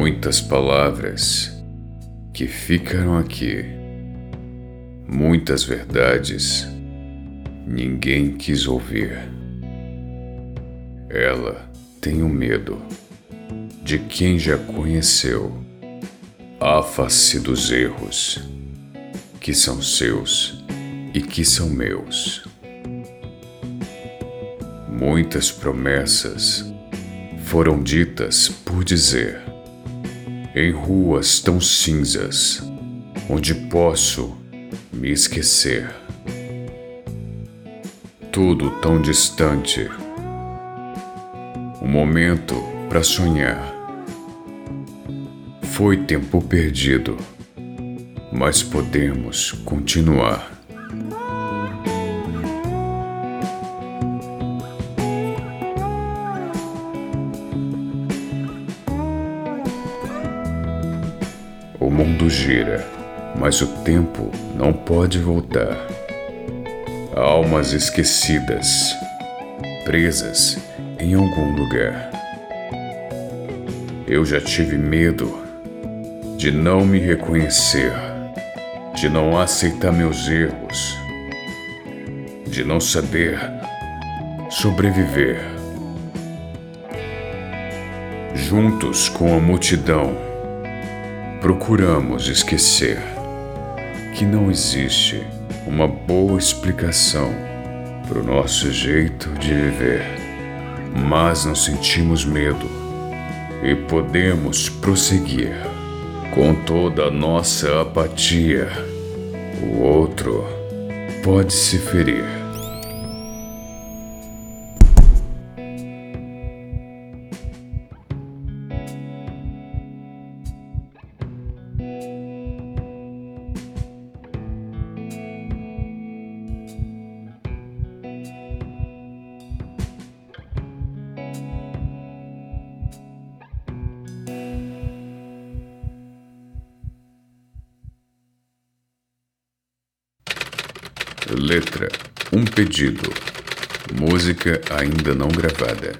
Muitas palavras que ficaram aqui, muitas verdades ninguém quis ouvir. Ela tem o medo de quem já conheceu. Afaste dos erros que são seus e que são meus. Muitas promessas foram ditas por dizer, em ruas tão cinzas, onde posso me esquecer. Tudo tão distante. Um momento para sonhar. Foi tempo perdido, mas podemos continuar. O mundo gira, mas o tempo não pode voltar. Almas esquecidas, presas em algum lugar. Eu já tive medo de não me reconhecer, de não aceitar meus erros, de não saber sobreviver. Juntos com a multidão, procuramos esquecer que não existe uma boa explicação para o nosso jeito de viver, mas não sentimos medo e podemos prosseguir com toda a nossa apatia. O outro pode se ferir Letra: Um pedido. Música ainda não gravada.